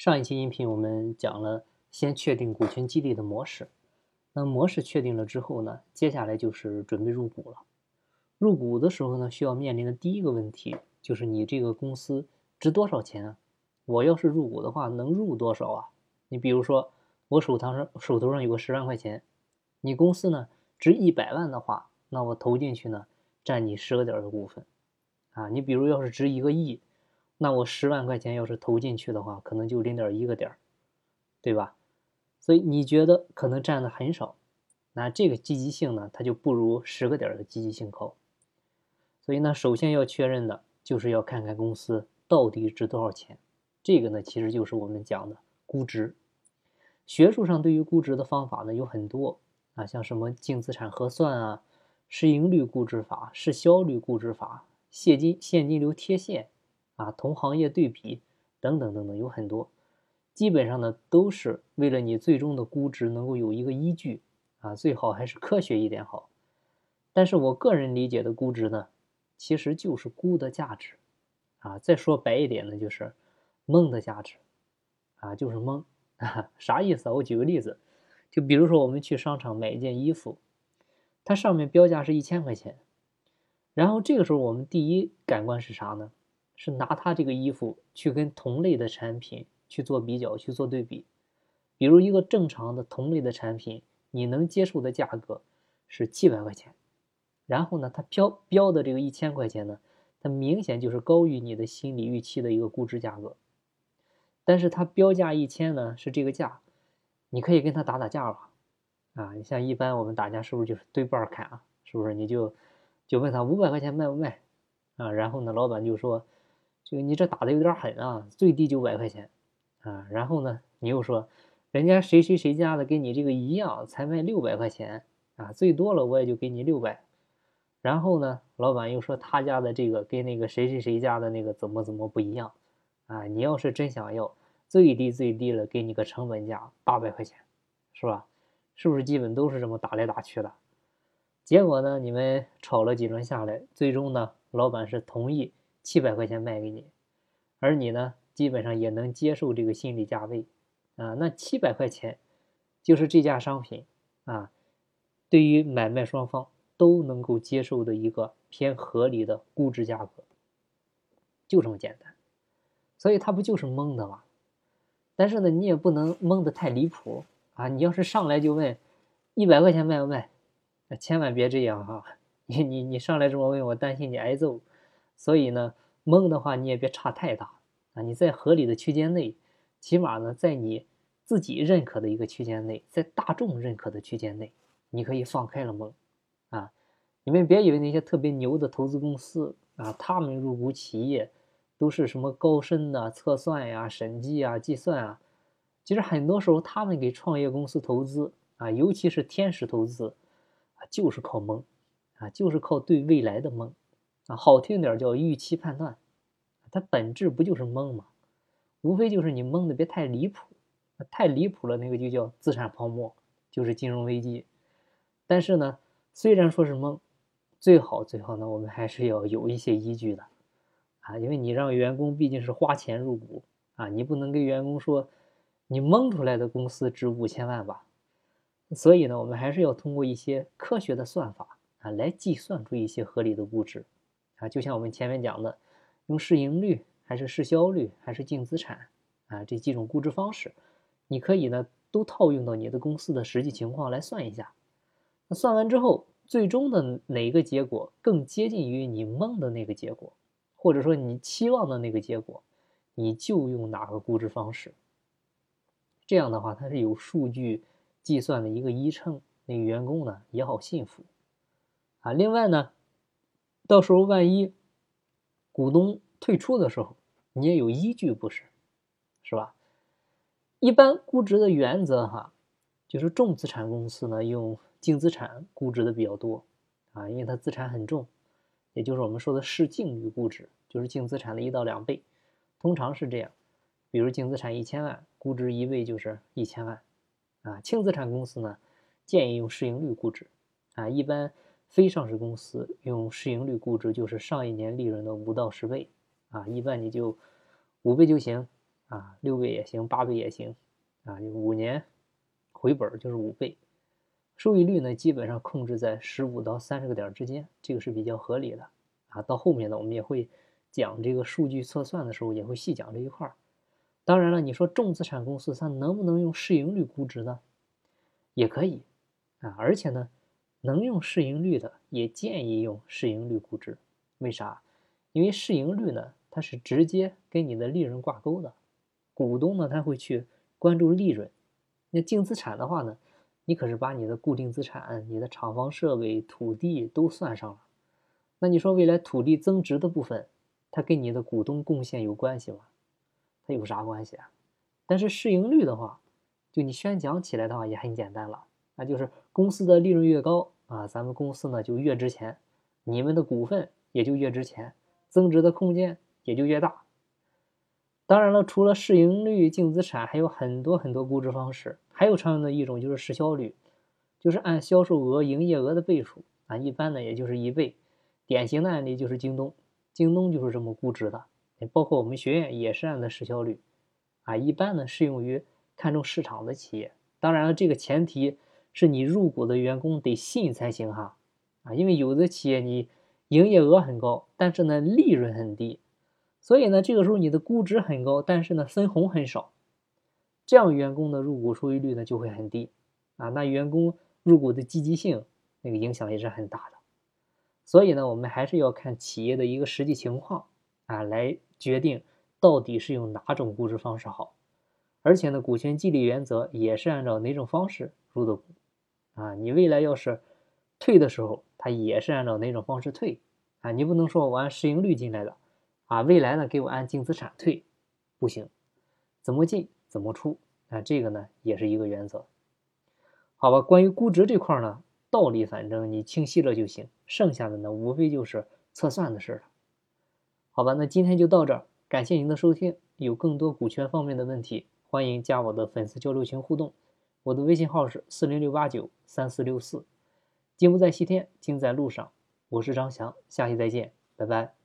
上一期音频我们讲了，先确定股权激励的模式。那模式确定了之后呢，接下来就是准备入股了。入股的时候呢，需要面临的第一个问题就是你这个公司值多少钱啊？我要是入股的话，能入多少啊？你比如说，我手头上手头上有个十万块钱，你公司呢值一百万的话，那我投进去呢，占你十个点的股份啊。你比如要是值一个亿。那我十万块钱要是投进去的话，可能就零点一个点，对吧？所以你觉得可能占的很少，那这个积极性呢，它就不如十个点的积极性高。所以呢，首先要确认的就是要看看公司到底值多少钱。这个呢，其实就是我们讲的估值。学术上对于估值的方法呢有很多啊，像什么净资产核算啊、市盈率估值法、市销率估值法、现金现金流贴现。啊，同行业对比等等等等，有很多，基本上呢都是为了你最终的估值能够有一个依据啊，最好还是科学一点好。但是我个人理解的估值呢，其实就是估的价值啊。再说白一点呢，就是蒙的价值啊，就是蒙啊，啥意思？我举个例子，就比如说我们去商场买一件衣服，它上面标价是一千块钱，然后这个时候我们第一感官是啥呢？是拿它这个衣服去跟同类的产品去做比较、去做对比，比如一个正常的同类的产品，你能接受的价格是七百块钱，然后呢，它标标的这个一千块钱呢，它明显就是高于你的心理预期的一个估值价格，但是它标价一千呢是这个价，你可以跟他打打架吧，啊，你像一般我们打架是不是就是对半砍啊？是不是你就就问他五百块钱卖不卖啊？然后呢，老板就说。这个你这打的有点狠啊，最低九百块钱啊，然后呢，你又说人家谁谁谁家的跟你这个一样，才卖六百块钱啊，最多了我也就给你六百，然后呢，老板又说他家的这个跟那个谁谁谁家的那个怎么怎么不一样啊，你要是真想要最低最低了，给你个成本价八百块钱，是吧？是不是基本都是这么打来打去的？结果呢，你们吵了几轮下来，最终呢，老板是同意。七百块钱卖给你，而你呢，基本上也能接受这个心理价位，啊，那七百块钱就是这件商品啊，对于买卖双方都能够接受的一个偏合理的估值价格，就这么简单，所以它不就是蒙的吗？但是呢，你也不能蒙的太离谱啊！你要是上来就问一百块钱卖不卖，千万别这样哈！你你你上来这么问我，担心你挨揍。所以呢，蒙的话你也别差太大啊，你在合理的区间内，起码呢在你自己认可的一个区间内，在大众认可的区间内，你可以放开了蒙啊。你们别以为那些特别牛的投资公司啊，他们入股企业都是什么高深的测算呀、审计啊、计算啊，其实很多时候他们给创业公司投资啊，尤其是天使投资啊，就是靠蒙啊，就是靠对未来的蒙。好听点叫预期判断，它本质不就是蒙吗？无非就是你蒙的别太离谱，太离谱了，那个就叫资产泡沫，就是金融危机。但是呢，虽然说是蒙，最好最好呢，我们还是要有一些依据的啊，因为你让员工毕竟是花钱入股啊，你不能跟员工说你蒙出来的公司值五千万吧？所以呢，我们还是要通过一些科学的算法啊，来计算出一些合理的估值。啊，就像我们前面讲的，用市盈率还是市销率还是净资产啊，这几种估值方式，你可以呢都套用到你的公司的实际情况来算一下。那算完之后，最终的哪个结果更接近于你梦的那个结果，或者说你期望的那个结果，你就用哪个估值方式。这样的话，它是有数据计算的一个依称，那个员工呢也好信服啊。另外呢。到时候万一股东退出的时候，你也有依据，不是？是吧？一般估值的原则哈，就是重资产公司呢用净资产估值的比较多啊，因为它资产很重，也就是我们说的市净率估值，就是净资产的一到两倍，通常是这样。比如净资产一千万，估值一倍就是一千万啊。轻资产公司呢，建议用市盈率估值啊，一般。非上市公司用市盈率估值，就是上一年利润的五到十倍，啊，一般你就五倍就行，啊，六倍也行，八倍也行，啊，五年回本就是五倍，收益率呢基本上控制在十五到三十个点之间，这个是比较合理的啊。到后面呢，我们也会讲这个数据测算的时候，也会细讲这一块儿。当然了，你说重资产公司它能不能用市盈率估值呢？也可以啊，而且呢，能用市盈率的也建议用市盈率估值。为啥？因为市盈率呢，它是直接跟你的利润挂钩的，股东呢他会去关注利润。那净资产的话呢，你可是把你的固定资产、你的厂房设备、土地都算上了。那你说未来土地增值的部分，它跟你的股东贡献有关系吗？它有啥关系啊？但是市盈率的话，就你宣讲起来的话也很简单了，那就是公司的利润越高啊，咱们公司呢就越值钱，你们的股份也就越值钱，增值的空间也就越大。当然了，除了市盈率、净资产，还有很多很多估值方式，还有常用的一种就是市销率，就是按销售额、营业额的倍数啊，一般呢也就是一倍。典型的案例就是京东，京东就是这么估值的。包括我们学院也是按的市销率，啊，一般呢适用于看重市场的企业。当然了，这个前提是你入股的员工得信才行哈，啊，因为有的企业你营业额很高，但是呢利润很低，所以呢这个时候你的估值很高，但是呢分红很少，这样员工的入股收益率呢就会很低，啊，那员工入股的积极性那个影响也是很大的。所以呢，我们还是要看企业的一个实际情况。啊，来决定到底是用哪种估值方式好，而且呢，股权激励原则也是按照哪种方式入的股，啊，你未来要是退的时候，它也是按照哪种方式退，啊，你不能说我按市盈率进来的，啊，未来呢给我按净资产退，不行，怎么进怎么出，啊，这个呢也是一个原则，好吧，关于估值这块呢，道理反正你清晰了就行，剩下的呢无非就是测算的事了。好吧，那今天就到这儿，感谢您的收听。有更多股权方面的问题，欢迎加我的粉丝交流群互动。我的微信号是四零六八九三四六四。金不在西天，金在路上。我是张翔，下期再见，拜拜。